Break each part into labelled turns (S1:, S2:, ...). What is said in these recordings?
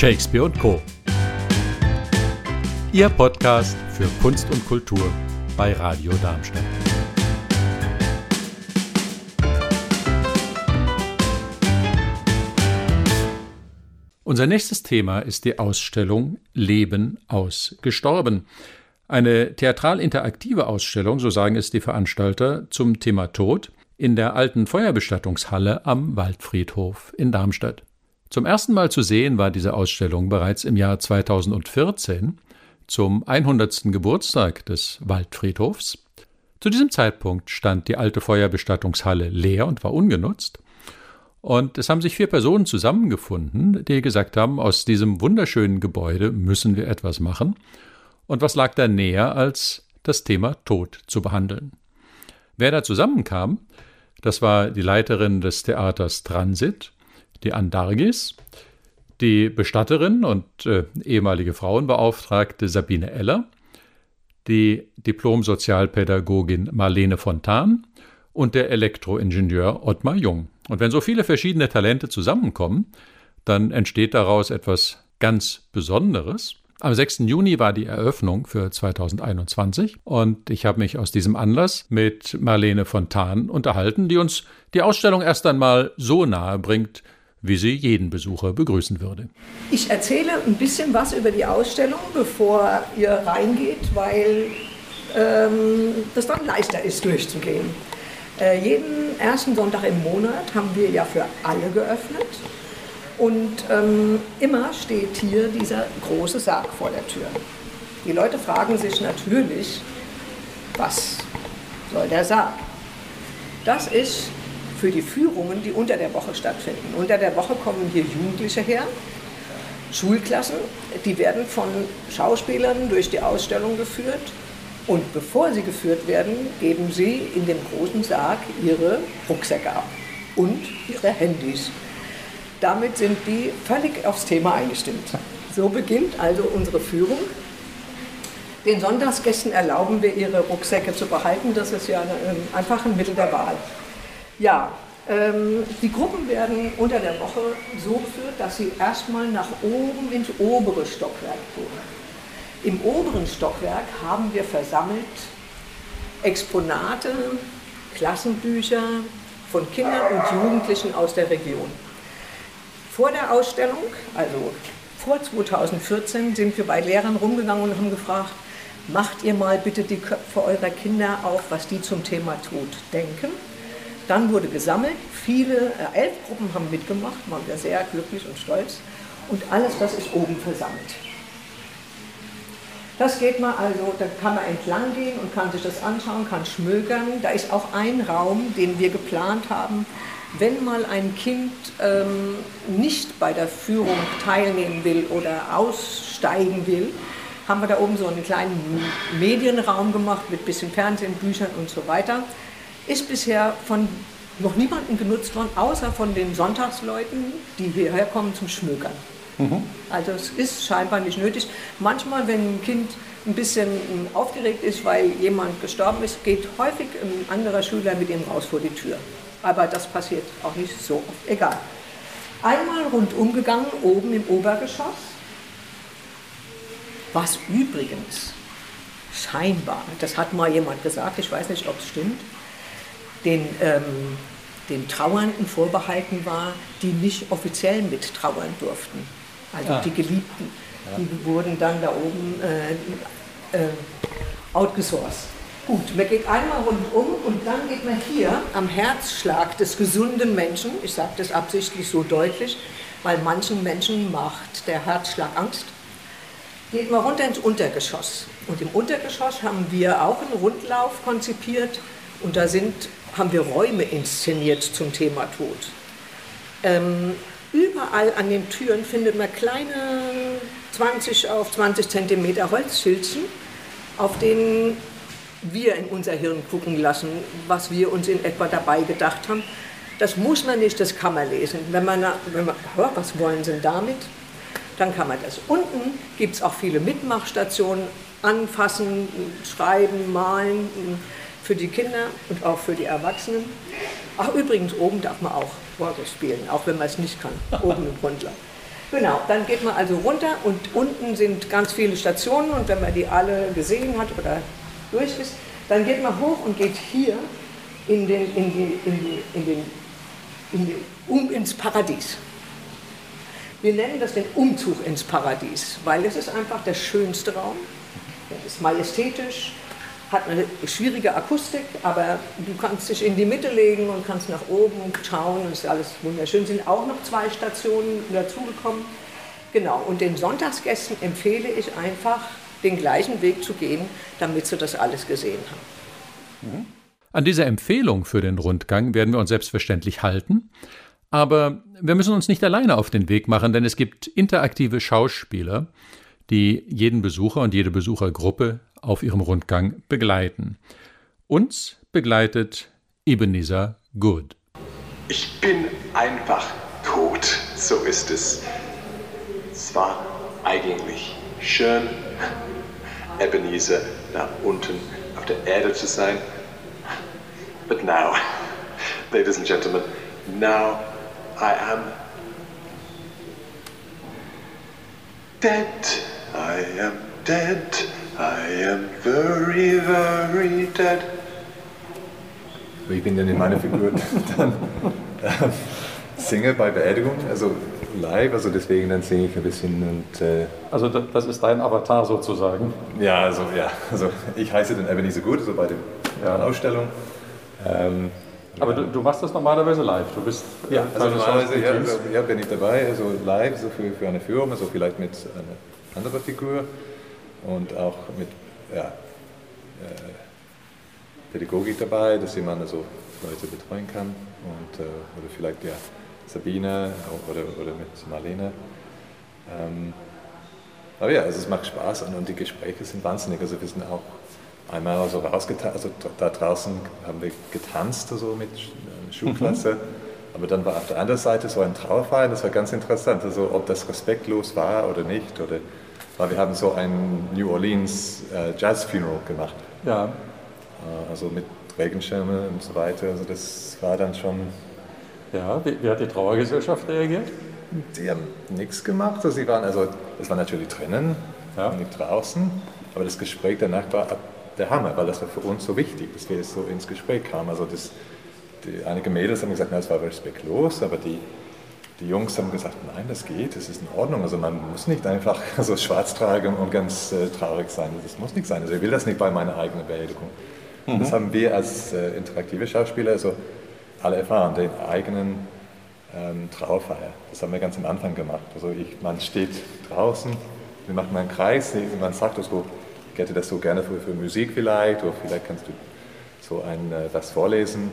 S1: Shakespeare und Co. Ihr Podcast für Kunst und Kultur bei Radio Darmstadt. Unser nächstes Thema ist die Ausstellung Leben aus Gestorben. Eine theatral-interaktive Ausstellung, so sagen es die Veranstalter, zum Thema Tod in der alten Feuerbestattungshalle am Waldfriedhof in Darmstadt. Zum ersten Mal zu sehen war diese Ausstellung bereits im Jahr 2014 zum 100. Geburtstag des Waldfriedhofs. Zu diesem Zeitpunkt stand die alte Feuerbestattungshalle leer und war ungenutzt. Und es haben sich vier Personen zusammengefunden, die gesagt haben, aus diesem wunderschönen Gebäude müssen wir etwas machen. Und was lag da näher, als das Thema Tod zu behandeln? Wer da zusammenkam, das war die Leiterin des Theaters Transit, die Andargis, die Bestatterin und äh, ehemalige Frauenbeauftragte Sabine Eller, die Diplom-Sozialpädagogin Marlene Fontan und der Elektroingenieur Ottmar Jung. Und wenn so viele verschiedene Talente zusammenkommen, dann entsteht daraus etwas ganz Besonderes. Am 6. Juni war die Eröffnung für 2021 und ich habe mich aus diesem Anlass mit Marlene Fontan unterhalten, die uns die Ausstellung erst einmal so nahe bringt, wie sie jeden Besucher begrüßen würde.
S2: Ich erzähle ein bisschen was über die Ausstellung, bevor ihr reingeht, weil ähm, das dann leichter ist, durchzugehen. Äh, jeden ersten Sonntag im Monat haben wir ja für alle geöffnet. Und ähm, immer steht hier dieser große Sarg vor der Tür. Die Leute fragen sich natürlich, was soll der Sarg? Das ist für die Führungen, die unter der Woche stattfinden. Unter der Woche kommen hier Jugendliche her, Schulklassen, die werden von Schauspielern durch die Ausstellung geführt. Und bevor sie geführt werden, geben sie in dem großen Sarg ihre Rucksäcke ab und ihre Handys. Damit sind die völlig aufs Thema eingestimmt. So beginnt also unsere Führung. Den Sonntagsgästen erlauben wir, ihre Rucksäcke zu behalten. Das ist ja einfach ein Mittel der Wahl. Ja, ähm, die Gruppen werden unter der Woche so geführt, dass sie erstmal nach oben ins obere Stockwerk gehen. Im oberen Stockwerk haben wir versammelt Exponate, Klassenbücher von Kindern und Jugendlichen aus der Region. Vor der Ausstellung, also vor 2014, sind wir bei Lehrern rumgegangen und haben gefragt, macht ihr mal bitte die Köpfe eurer Kinder auf, was die zum Thema Tod denken. Dann wurde gesammelt, viele, äh, elf Gruppen haben mitgemacht, waren wir sehr glücklich und stolz. Und alles das ist oben versammelt. Das geht mal also, da kann man entlang gehen und kann sich das anschauen, kann schmökern. Da ist auch ein Raum, den wir geplant haben. Wenn mal ein Kind ähm, nicht bei der Führung teilnehmen will oder aussteigen will, haben wir da oben so einen kleinen Medienraum gemacht mit bisschen Fernsehen, Büchern und so weiter ist bisher von noch niemandem genutzt worden, außer von den Sonntagsleuten, die hierher kommen zum Schmökern. Mhm. Also es ist scheinbar nicht nötig. Manchmal, wenn ein Kind ein bisschen aufgeregt ist, weil jemand gestorben ist, geht häufig ein anderer Schüler mit ihm raus vor die Tür. Aber das passiert auch nicht so oft. Egal. Einmal rundum gegangen, oben im Obergeschoss. Was übrigens scheinbar, das hat mal jemand gesagt, ich weiß nicht, ob es stimmt, den, ähm, den Trauernden vorbehalten war, die nicht offiziell mittrauern durften. Also ah. die Geliebten. Ja. Die wurden dann da oben äh, äh, outgesourced. Gut, man geht einmal rundum und dann geht man hier am Herzschlag des gesunden Menschen, ich sage das absichtlich so deutlich, weil manchen Menschen macht der Herzschlag Angst, geht man runter ins Untergeschoss. Und im Untergeschoss haben wir auch einen Rundlauf konzipiert und da sind haben wir Räume inszeniert zum Thema Tod. Ähm, überall an den Türen findet man kleine 20 auf 20 Zentimeter Holzschildchen, auf denen wir in unser Hirn gucken lassen, was wir uns in etwa dabei gedacht haben. Das muss man nicht, das kann man lesen. Wenn man, wenn man hört, was wollen Sie damit, dann kann man das. Unten gibt es auch viele Mitmachstationen, anfassen, schreiben, malen für die Kinder und auch für die Erwachsenen. Ach, übrigens, oben darf man auch Orgel spielen, auch wenn man es nicht kann, oben im Grundlauf. Genau, dann geht man also runter und unten sind ganz viele Stationen und wenn man die alle gesehen hat oder durch ist, dann geht man hoch und geht hier in den, in die, in die, in den, in den, um ins Paradies. Wir nennen das den Umzug ins Paradies, weil es ist einfach der schönste Raum. Er ist majestätisch, hat eine schwierige Akustik, aber du kannst dich in die Mitte legen und kannst nach oben schauen und ist alles wunderschön. Sind auch noch zwei Stationen dazugekommen. Genau, und den Sonntagsgästen empfehle ich einfach, den gleichen Weg zu gehen, damit sie das alles gesehen haben.
S1: Mhm. An dieser Empfehlung für den Rundgang werden wir uns selbstverständlich halten. Aber wir müssen uns nicht alleine auf den Weg machen, denn es gibt interaktive Schauspieler, die jeden Besucher und jede Besuchergruppe auf ihrem Rundgang begleiten. Uns begleitet Ebenezer Good.
S3: Ich bin einfach tot, so ist es. Es war eigentlich schön, Ebenezer da unten auf der Erde zu sein. But now, ladies and gentlemen, now I am dead. I am dead. I am very, very dead.
S4: Wie bin denn in meiner Figur dann äh, singe bei Beerdigung, also live, also deswegen dann singe ich ein bisschen und. Äh,
S1: also das ist dein Avatar sozusagen?
S4: Ja, also ja, also ich heiße dann Ebenezer Gut, also bei der ja. Ausstellung. Ähm,
S1: aber ja. du, du, machst das normalerweise live, du bist.
S4: Äh, ja, also normalerweise ja, ja, bin ich dabei, also live, so für, für eine Führung, also vielleicht mit einer anderen Figur und auch mit ja, äh, Pädagogik dabei, dass jemand also Leute betreuen kann und, äh, oder vielleicht ja, Sabine oder, oder mit Marlene. Ähm, aber ja, also es macht Spaß und, und die Gespräche sind wahnsinnig. Also wir sind auch einmal so rausgetanzt, also da draußen haben wir getanzt also mit äh, Schulklasse. Mhm. Aber dann war auf der anderen Seite so ein Trauerfeier, das war ganz interessant, also ob das respektlos war oder nicht. Oder weil wir haben so ein New Orleans äh, Jazz Funeral gemacht.
S1: Ja.
S4: Äh, also mit Regenschirme und so weiter. Also das war dann schon.
S1: Ja, wie, wie hat die Trauergesellschaft reagiert?
S4: Die haben nichts gemacht. Also sie waren also, es war natürlich drinnen, ja. nicht draußen. Aber das Gespräch danach war der Hammer, weil das war für uns so wichtig, dass wir so ins Gespräch kamen. Also das, die, einige Mädels haben gesagt, na, es war respektlos, aber die die Jungs haben gesagt, nein, das geht, das ist in Ordnung. Also man muss nicht einfach so schwarz tragen und ganz äh, traurig sein. Das muss nicht sein. Also ich will das nicht bei meiner eigenen Beerdigung. Mhm. Das haben wir als äh, interaktive Schauspieler also alle erfahren, den eigenen ähm, Trauerfeier. Das haben wir ganz am Anfang gemacht. Also ich, man steht draußen, wir machen einen Kreis, man sagt so, ich hätte das so gerne für, für Musik vielleicht, oder vielleicht kannst du so ein, äh, was vorlesen.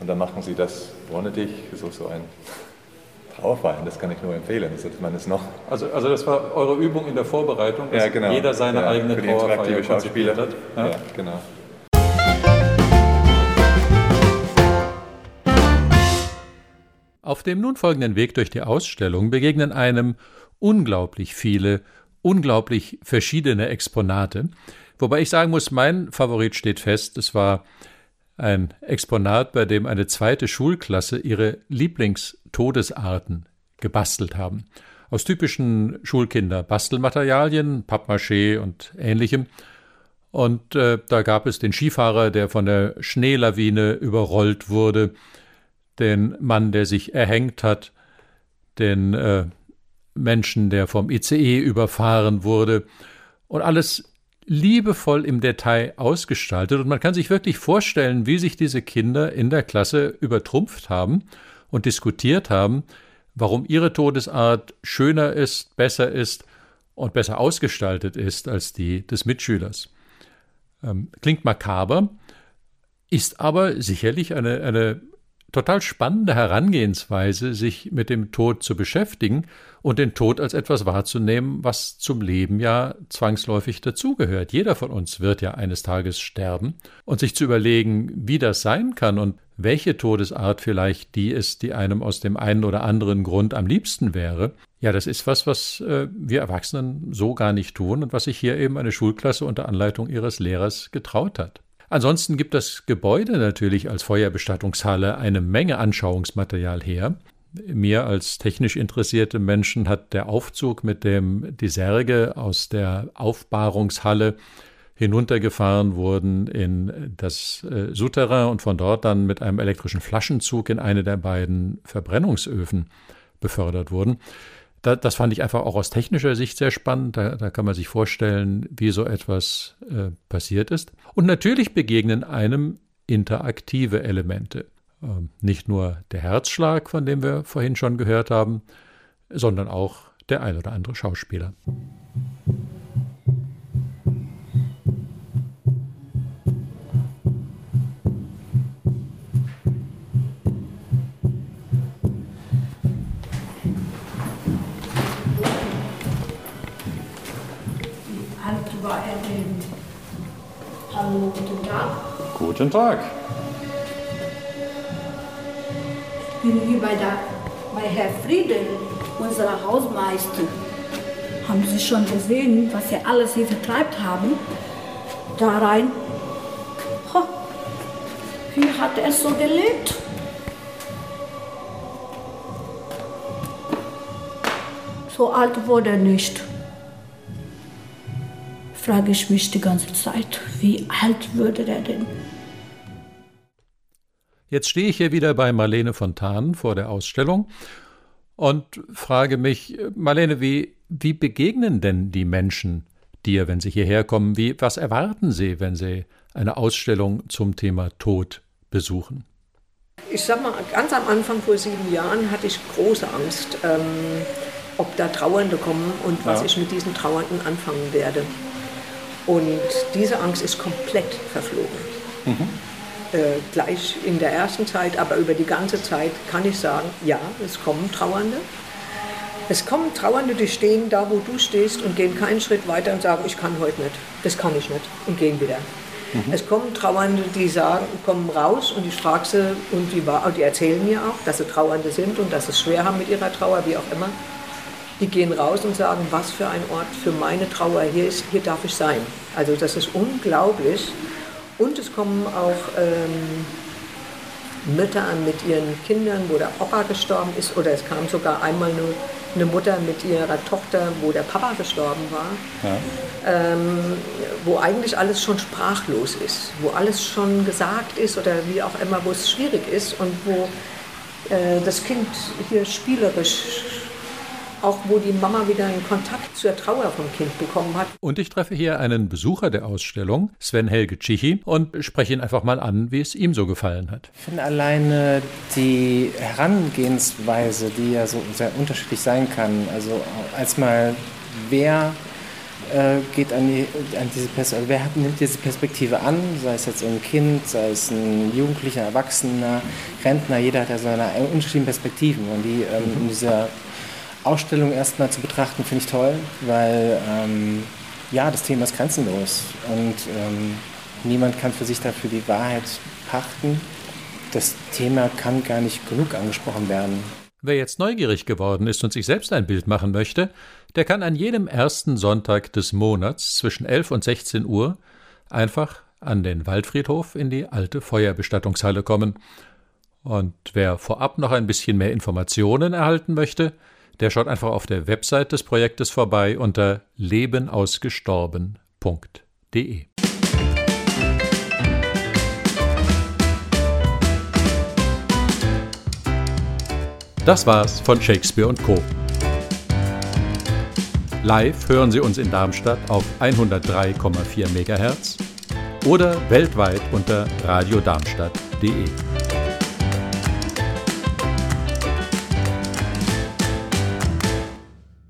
S4: Und dann machen sie das ohne dich, so, so ein Trauerfeiern, das kann ich nur empfehlen. Das sollte man es noch.
S1: Also, also das war eure Übung in der Vorbereitung, dass
S4: ja, genau.
S1: jeder seine
S4: ja,
S1: eigene
S4: Trauerfeier konzipiert hat.
S1: Ja? ja, genau. Auf dem nun folgenden Weg durch die Ausstellung begegnen einem unglaublich viele, unglaublich verschiedene Exponate. Wobei ich sagen muss, mein Favorit steht fest. Es war ein Exponat, bei dem eine zweite Schulklasse ihre Lieblingstodesarten gebastelt haben. Aus typischen Schulkinder-Bastelmaterialien, Pappmaché und ähnlichem. Und äh, da gab es den Skifahrer, der von der Schneelawine überrollt wurde, den Mann, der sich erhängt hat, den äh, Menschen, der vom ICE überfahren wurde. Und alles liebevoll im Detail ausgestaltet und man kann sich wirklich vorstellen, wie sich diese Kinder in der Klasse übertrumpft haben und diskutiert haben, warum ihre Todesart schöner ist, besser ist und besser ausgestaltet ist als die des Mitschülers. Ähm, klingt makaber, ist aber sicherlich eine, eine total spannende Herangehensweise, sich mit dem Tod zu beschäftigen und den Tod als etwas wahrzunehmen, was zum Leben ja zwangsläufig dazugehört. Jeder von uns wird ja eines Tages sterben und sich zu überlegen, wie das sein kann und welche Todesart vielleicht die ist, die einem aus dem einen oder anderen Grund am liebsten wäre, ja, das ist was, was äh, wir Erwachsenen so gar nicht tun und was sich hier eben eine Schulklasse unter Anleitung ihres Lehrers getraut hat. Ansonsten gibt das Gebäude natürlich als Feuerbestattungshalle eine Menge Anschauungsmaterial her. mir als technisch interessierte Menschen hat der Aufzug, mit dem die Särge aus der Aufbahrungshalle hinuntergefahren wurden in das äh, Souterrain und von dort dann mit einem elektrischen Flaschenzug in eine der beiden Verbrennungsöfen befördert wurden. Da, das fand ich einfach auch aus technischer Sicht sehr spannend. Da, da kann man sich vorstellen, wie so etwas äh, passiert ist. Und natürlich begegnen einem interaktive Elemente. Ähm, nicht nur der Herzschlag, von dem wir vorhin schon gehört haben, sondern auch der ein oder andere Schauspieler.
S5: Guten Tag. Ich bin hier bei, der, bei Herr Friedel, unserer Hausmeister. Haben Sie schon gesehen, was Sie alles hier vertreibt haben? Da rein. Ho, wie hat er so gelebt? So alt wurde er nicht frage ich mich die ganze Zeit, wie alt würde der denn?
S1: Jetzt stehe ich hier wieder bei Marlene Fontan vor der Ausstellung und frage mich, Marlene, wie, wie begegnen denn die Menschen dir, wenn sie hierher kommen? Wie, was erwarten sie, wenn sie eine Ausstellung zum Thema Tod besuchen?
S2: Ich sag mal, ganz am Anfang vor sieben Jahren hatte ich große Angst, ähm, ob da Trauernde kommen und was ja. ich mit diesen Trauernden anfangen werde. Und diese Angst ist komplett verflogen. Mhm. Äh, gleich in der ersten Zeit, aber über die ganze Zeit kann ich sagen, ja, es kommen Trauernde. Es kommen Trauernde, die stehen da, wo du stehst und gehen keinen Schritt weiter und sagen, ich kann heute nicht, das kann ich nicht und gehen wieder. Mhm. Es kommen Trauernde, die sagen, kommen raus und ich frage sie und die, die erzählen mir auch, dass sie Trauernde sind und dass sie es schwer haben mit ihrer Trauer, wie auch immer die gehen raus und sagen, was für ein Ort für meine Trauer hier ist, hier darf ich sein. Also das ist unglaublich. Und es kommen auch ähm, Mütter an mit ihren Kindern, wo der Opa gestorben ist, oder es kam sogar einmal eine, eine Mutter mit ihrer Tochter, wo der Papa gestorben war, ja. ähm, wo eigentlich alles schon sprachlos ist, wo alles schon gesagt ist oder wie auch immer, wo es schwierig ist. Und wo äh, das Kind hier spielerisch auch wo die Mama wieder einen Kontakt zur Trauer vom Kind bekommen hat.
S1: Und ich treffe hier einen Besucher der Ausstellung, Sven Helge Tschichi, und spreche ihn einfach mal an, wie es ihm so gefallen hat.
S6: Ich finde alleine die Herangehensweise, die ja so sehr unterschiedlich sein kann, also als mal wer äh, geht an, die, an diese Perspektive, also wer hat, nimmt diese Perspektive an, sei es jetzt ein Kind, sei es ein Jugendlicher, Erwachsener, Rentner, jeder hat ja seine unterschiedlichen Perspektiven und die ähm, in dieser Ausstellung erstmal zu betrachten, finde ich toll, weil ähm, ja, das Thema ist grenzenlos und ähm, niemand kann für sich dafür die Wahrheit pachten. Das Thema kann gar nicht genug angesprochen werden.
S1: Wer jetzt neugierig geworden ist und sich selbst ein Bild machen möchte, der kann an jedem ersten Sonntag des Monats zwischen 11 und 16 Uhr einfach an den Waldfriedhof in die alte Feuerbestattungshalle kommen. Und wer vorab noch ein bisschen mehr Informationen erhalten möchte, der schaut einfach auf der Website des Projektes vorbei unter lebenausgestorben.de. Das war's von Shakespeare und Co. Live hören Sie uns in Darmstadt auf 103,4 MHz oder weltweit unter radiodarmstadt.de.